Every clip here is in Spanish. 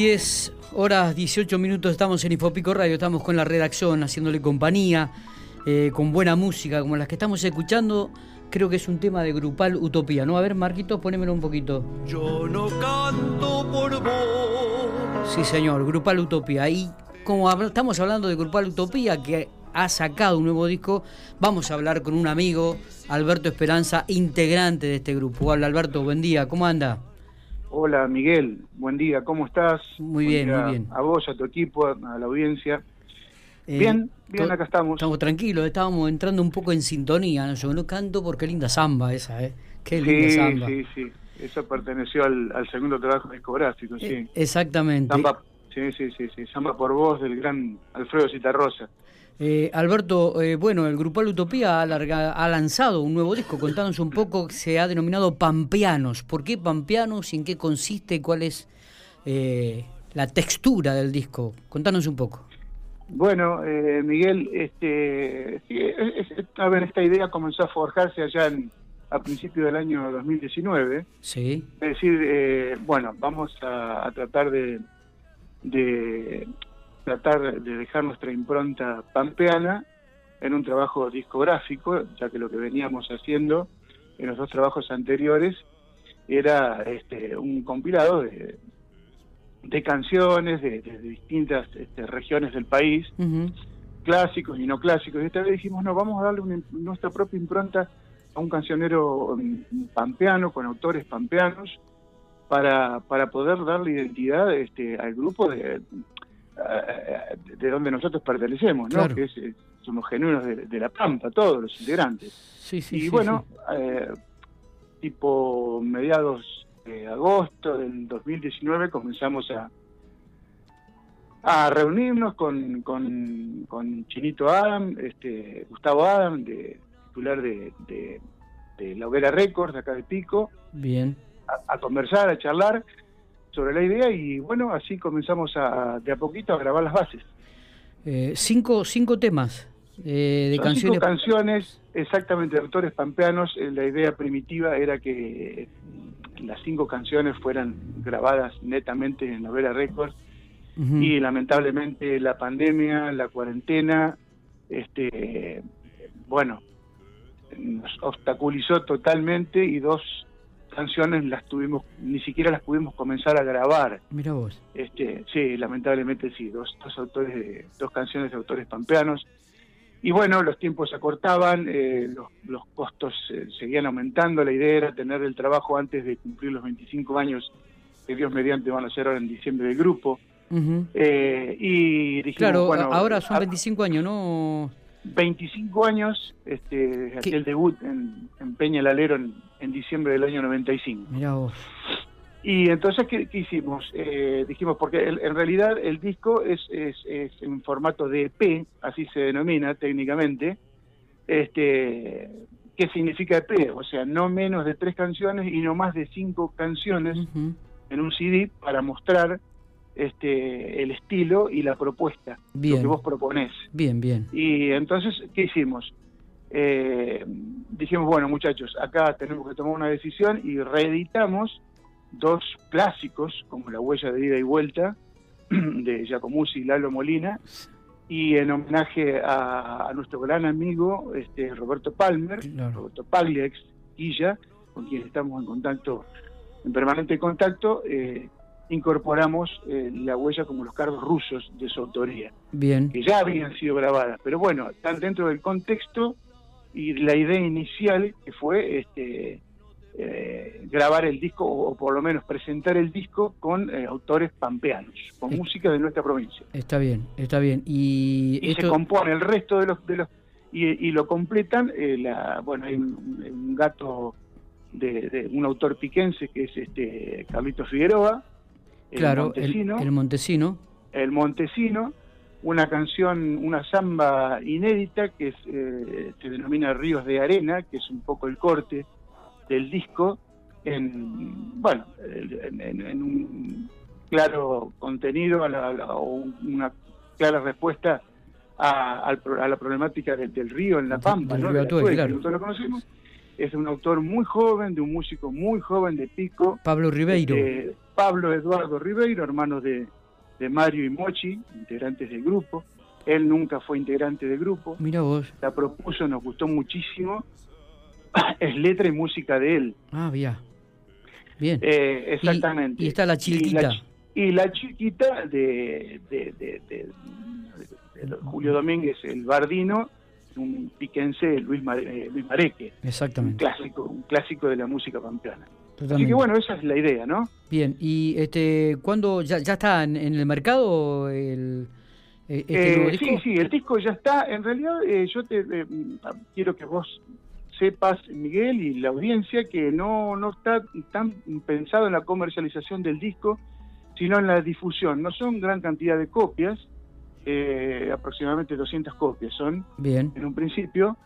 10 horas 18 minutos estamos en Infopico Radio, estamos con la redacción haciéndole compañía, eh, con buena música como las que estamos escuchando. Creo que es un tema de Grupal Utopía, ¿no? A ver, Marquito, ponémelo un poquito. Yo no canto por vos. Sí, señor, Grupal Utopía. Y como estamos hablando de Grupal Utopía, que ha sacado un nuevo disco, vamos a hablar con un amigo, Alberto Esperanza, integrante de este grupo. Hola Alberto, buen día, ¿cómo anda? Hola Miguel, buen día, ¿cómo estás? Muy bien, muy bien. A vos, a tu equipo, a la audiencia. Eh, bien, bien, acá estamos. Estamos tranquilos, estábamos entrando un poco en sintonía. ¿no? Yo no canto porque linda samba esa, ¿eh? Qué linda sí, samba. Sí, sí, eso perteneció al, segundo trabajo discográfico, sí. Eh, exactamente. Samba, sí, sí, sí, sí, samba por voz del gran Alfredo Citarrosa. Eh, Alberto, eh, bueno, el Grupal Utopía ha, lanzado un nuevo disco. Contanos un poco, se ha denominado Pampeanos. ¿Por qué Pampeanos y en qué consiste? ¿Cuál es eh, la textura del disco? Contanos un poco. Bueno, Miguel, este, a ver, esta idea comenzó a forjarse allá a principios del año 2019. Sí. Es decir, bueno, vamos a, tratar de tratar de dejar nuestra impronta pampeana en un trabajo discográfico, ya que lo que veníamos haciendo en los dos trabajos anteriores era este, un compilado de, de canciones de, distintas este, regiones del país, clásicos y no clásicos. Y esta vez dijimos, no, vamos a darle nuestra propia impronta a un cancionero mm, pampeano, con autores pampeanos, para, para poder darle identidad este, al grupo de, de donde nosotros pertenecemos, ¿no? Que eh, somos genuinos de, La Pampa, todos los integrantes. Sí, sí, y bueno, eh, tipo mediados de agosto del 2019 comenzamos a a reunirnos con, con, Chinito Adam, este, Gustavo Adam, de, titular de, de, La Hoguera Records, de acá de Pico. Bien. a conversar, a charlar sobre la idea y bueno, así comenzamos a, de a poquito a grabar las bases. Eh, cinco, cinco temas eh, de canciones. Cinco canciones, exactamente, de autores pampeanos. Eh, la idea primitiva era que las cinco canciones fueran grabadas netamente en Novela Records y lamentablemente la pandemia, la cuarentena, este, bueno, nos obstaculizó totalmente y dos canciones las tuvimos, ni siquiera las pudimos comenzar a grabar. Mira vos. Este, sí, lamentablemente sí, dos, dos autores de, dos canciones de autores pampeanos. Y bueno, los tiempos se acortaban, eh, los, los, costos eh, seguían aumentando, la idea era tener el trabajo antes de cumplir los 25 años que Dios mediante van a ser ahora en diciembre del grupo. eh, y dijimos, claro, bueno, ahora son 25 años, ¿no? 25 años, este, el debut en, en Peña el Alero en, en, diciembre del año 95. Mirá vos. Y entonces, ¿qué, hicimos? Eh, dijimos, porque en realidad el disco es, es, es, en formato de EP, así se denomina técnicamente. Este, ¿Qué significa EP? O sea, no menos de tres canciones y no más de cinco canciones en un CD para mostrar este, el estilo y la propuesta, lo que vos proponés. Bien, bien. Y entonces, ¿qué hicimos? Eh, dijimos, bueno muchachos, acá tenemos que tomar una decisión y reeditamos dos clásicos, como La huella de ida y vuelta, de Giacomuzzi y Lalo Molina, y en homenaje a, nuestro gran amigo este, Roberto Palmer, Roberto Pagliax Quilla, con quien estamos en contacto, en permanente contacto, eh, incorporamos eh, la huella como los cargos rusos de su autoría, Bien. que ya habían sido grabadas, pero bueno, están dentro del contexto y la idea inicial que fue este, eh, grabar el disco o, por lo menos presentar el disco con eh, autores pampeanos, con música de nuestra provincia. Está bien, está bien. Y, se compone el resto de los... De los y, lo completan, la, bueno, hay un, gato de, de, un autor piquense que es este Carlito Figueroa, claro, el Montesino. El Montesino, una canción, una samba inédita que eh, se denomina Ríos de Arena, que es un poco el corte del disco, en, bueno, en, un claro contenido o una clara respuesta a, la problemática del, río en La Pampa, ¿no? Río lo conocemos. es de un autor muy joven, de un músico muy joven de Pico. Pablo Ribeiro. Eh, Pablo Eduardo Ribeiro, hermano de, de Mario y Mochi, integrantes del grupo. Él nunca fue integrante del grupo. Mira vos. La propuso, nos gustó muchísimo. es letra y música de él. Ah, bien. Bien. Eh, exactamente. Y, está la chiquita. Y la, chiquita de, de, de, de, Julio Domínguez, el bardino, un piquense, Luis, eh, Luis Mareque. Exactamente. Un clásico, un clásico de la música pampeana. Así que bueno, esa es la idea, ¿no? Bien, y este, ¿cuándo ya, ya está en, el mercado el, e, este eh, Sí, sí, el disco ya está. En realidad, eh, yo te quiero que vos sepas, Miguel, y la audiencia, que no, no está tan pensado en la comercialización del disco, sino en la difusión. No son gran cantidad de copias, eh, aproximadamente 200 copias son, Bien. en un principio.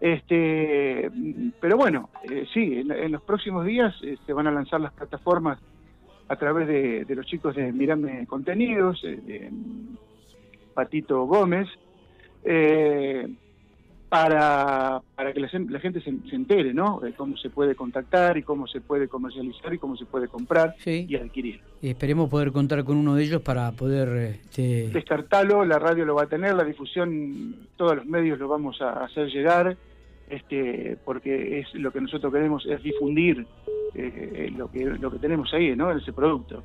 Este, pero bueno, eh, sí, en, los próximos días eh, se van a lanzar las plataformas a través de, de los chicos de Mirame Contenidos, de Patito Gómez, eh, para, para que la, gente se, entere, ¿no? De cómo se puede contactar y cómo se puede comercializar y cómo se puede comprar y adquirir. Y esperemos poder contar con uno de ellos para poder... Este... Descartarlo, la radio lo va a tener, la difusión, todos los medios lo vamos a hacer llegar, este, porque es lo que nosotros queremos es difundir eh, lo, que, lo que tenemos ahí, ¿no? En ese producto.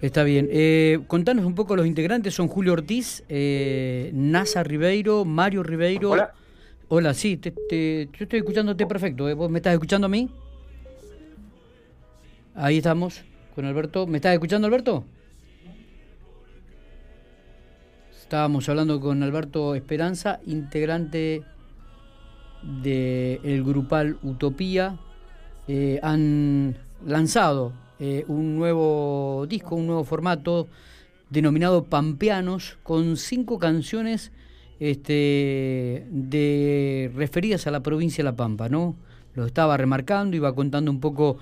Está bien. Eh, contanos un poco los integrantes, son Julio Ortiz, eh, Nasa Ribeiro, Mario Ribeiro... Hola. Hola, sí, te, yo estoy escuchándote perfecto. ¿Vos me estás escuchando a mí? Ahí estamos con Alberto. ¿Me estás escuchando, Alberto? Estábamos hablando con Alberto Esperanza, integrante del grupal Utopía. Eh, han lanzado eh, un nuevo disco, un nuevo formato denominado Pampeanos, con cinco canciones este, de referidas a la provincia de La Pampa, ¿no? Lo estaba remarcando, iba contando un poco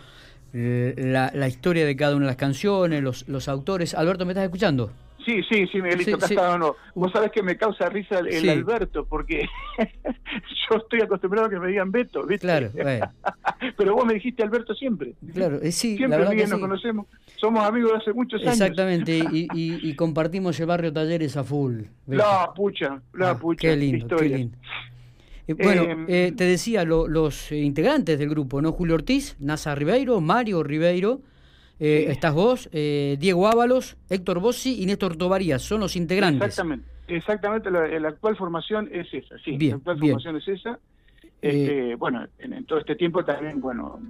eh, la, historia de cada una de las canciones, los, los autores. Alberto, ¿me estás escuchando? Sí, sí, sí, Miguelito, sí, acá no. Vos sabés que me causa risa el, Alberto, porque yo estoy acostumbrado a que me digan Beto, ¿viste? Claro, Pero vos me dijiste Alberto siempre. Claro, eh, sí, siempre, la nos conocemos. Somos amigos de hace muchos años. Exactamente, y, y, compartimos el barrio Talleres a full. La pucha, la ah, pucha. Qué lindo, qué lindo. Eh, bueno, eh, te decía, los integrantes del grupo, ¿no? Julio Ortiz, Nasa Ribeiro, Mario Ribeiro, eh, estás vos, eh, Diego Ábalos, Héctor Bossi y Néstor Tovarías, son los integrantes. Exactamente, exactamente la, actual formación es esa, sí, la actual formación es esa. Este, eh, bueno, en, todo este tiempo también, bueno,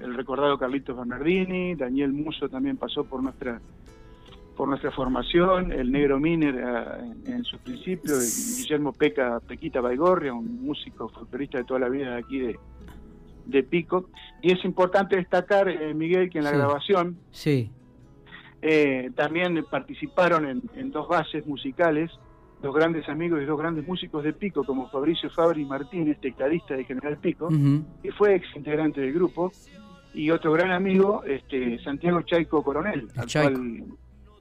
el recordado Carlitos Bernardini, Daniel Muso también pasó por nuestra por nuestra formación, el Negro Miner en, en sus principios, Guillermo Peca Pequita Baigorria, un músico folclorista de toda la vida de aquí de, de Pico. Y es importante destacar, eh, Miguel, que en la grabación sí. Eh, también participaron en, dos bases musicales dos grandes amigos y dos grandes músicos de Pico, como Fabricio Fabri Martínez, tecladista de General Pico, que fue ex integrante del grupo, y otro gran amigo, este Santiago Chaico Coronel, actual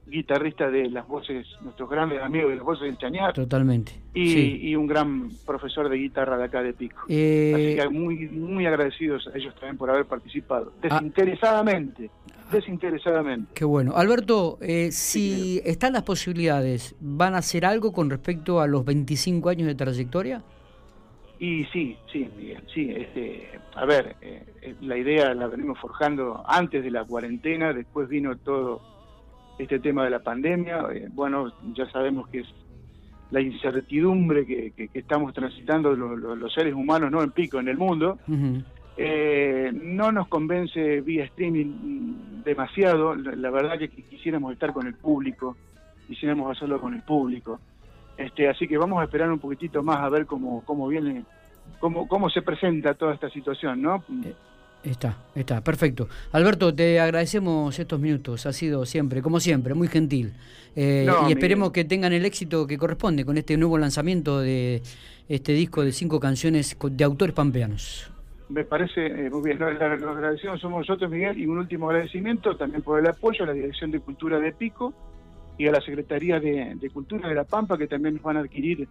guitarrista de las voces, nuestros grandes amigos de las voces del Chañar. Totalmente. Y, un gran profesor de guitarra de acá de Pico. Eh, Así que muy, muy agradecidos a ellos también por haber participado. Ah. Desinteresadamente. desinteresadamente. Qué bueno. Alberto, eh, si están las posibilidades, ¿van a hacer algo con respecto a los 25 años de trayectoria? Y sí, sí, Miguel, sí. Este, a ver, eh, la idea la venimos forjando antes de la cuarentena, después vino todo este tema de la pandemia. Eh, bueno, ya sabemos que es la incertidumbre que, estamos transitando los, seres humanos, no en pico, en el mundo. Eh, no nos convence vía streaming demasiado. La, verdad que quisiéramos estar con el público, quisiéramos hacerlo con el público. Este, así que vamos a esperar un poquitito más a ver cómo, cómo viene, cómo, cómo se presenta toda esta situación, ¿no? Está, está, perfecto. Alberto, te agradecemos estos minutos, ha sido siempre, como siempre, muy gentil. Eh, y esperemos que tengan el éxito que corresponde con este nuevo lanzamiento de este disco de cinco canciones de autores pampeanos. Me parece eh, muy bien. Los, agradecemos somos nosotros, Miguel, y un último agradecimiento también por el apoyo a la Dirección de Cultura de Pico y a la Secretaría de, Cultura de La Pampa, que también nos van a adquirir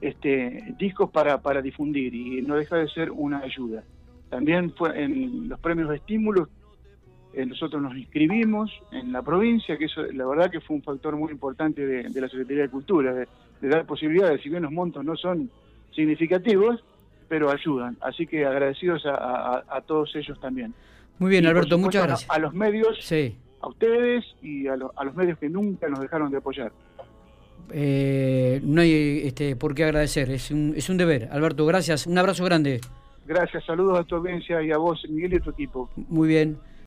este discos para, para difundir y no deja de ser una ayuda. También fue en los premios de estímulos, eh, nosotros nos inscribimos en la provincia, que eso la verdad que fue un factor muy importante de, la Secretaría de Cultura, de, dar posibilidades, si bien los montos no son significativos, pero ayudan. Así que agradecidos a, todos ellos también. Muy bien, Alberto, muchas gracias. A, los medios, a ustedes y a, a los medios que nunca nos dejaron de apoyar. Eh, no hay este, por qué agradecer, es un, es un deber. Alberto, gracias, un abrazo grande. Gracias, saludos a tu audiencia y a vos, Miguel y a tu equipo. Muy bien.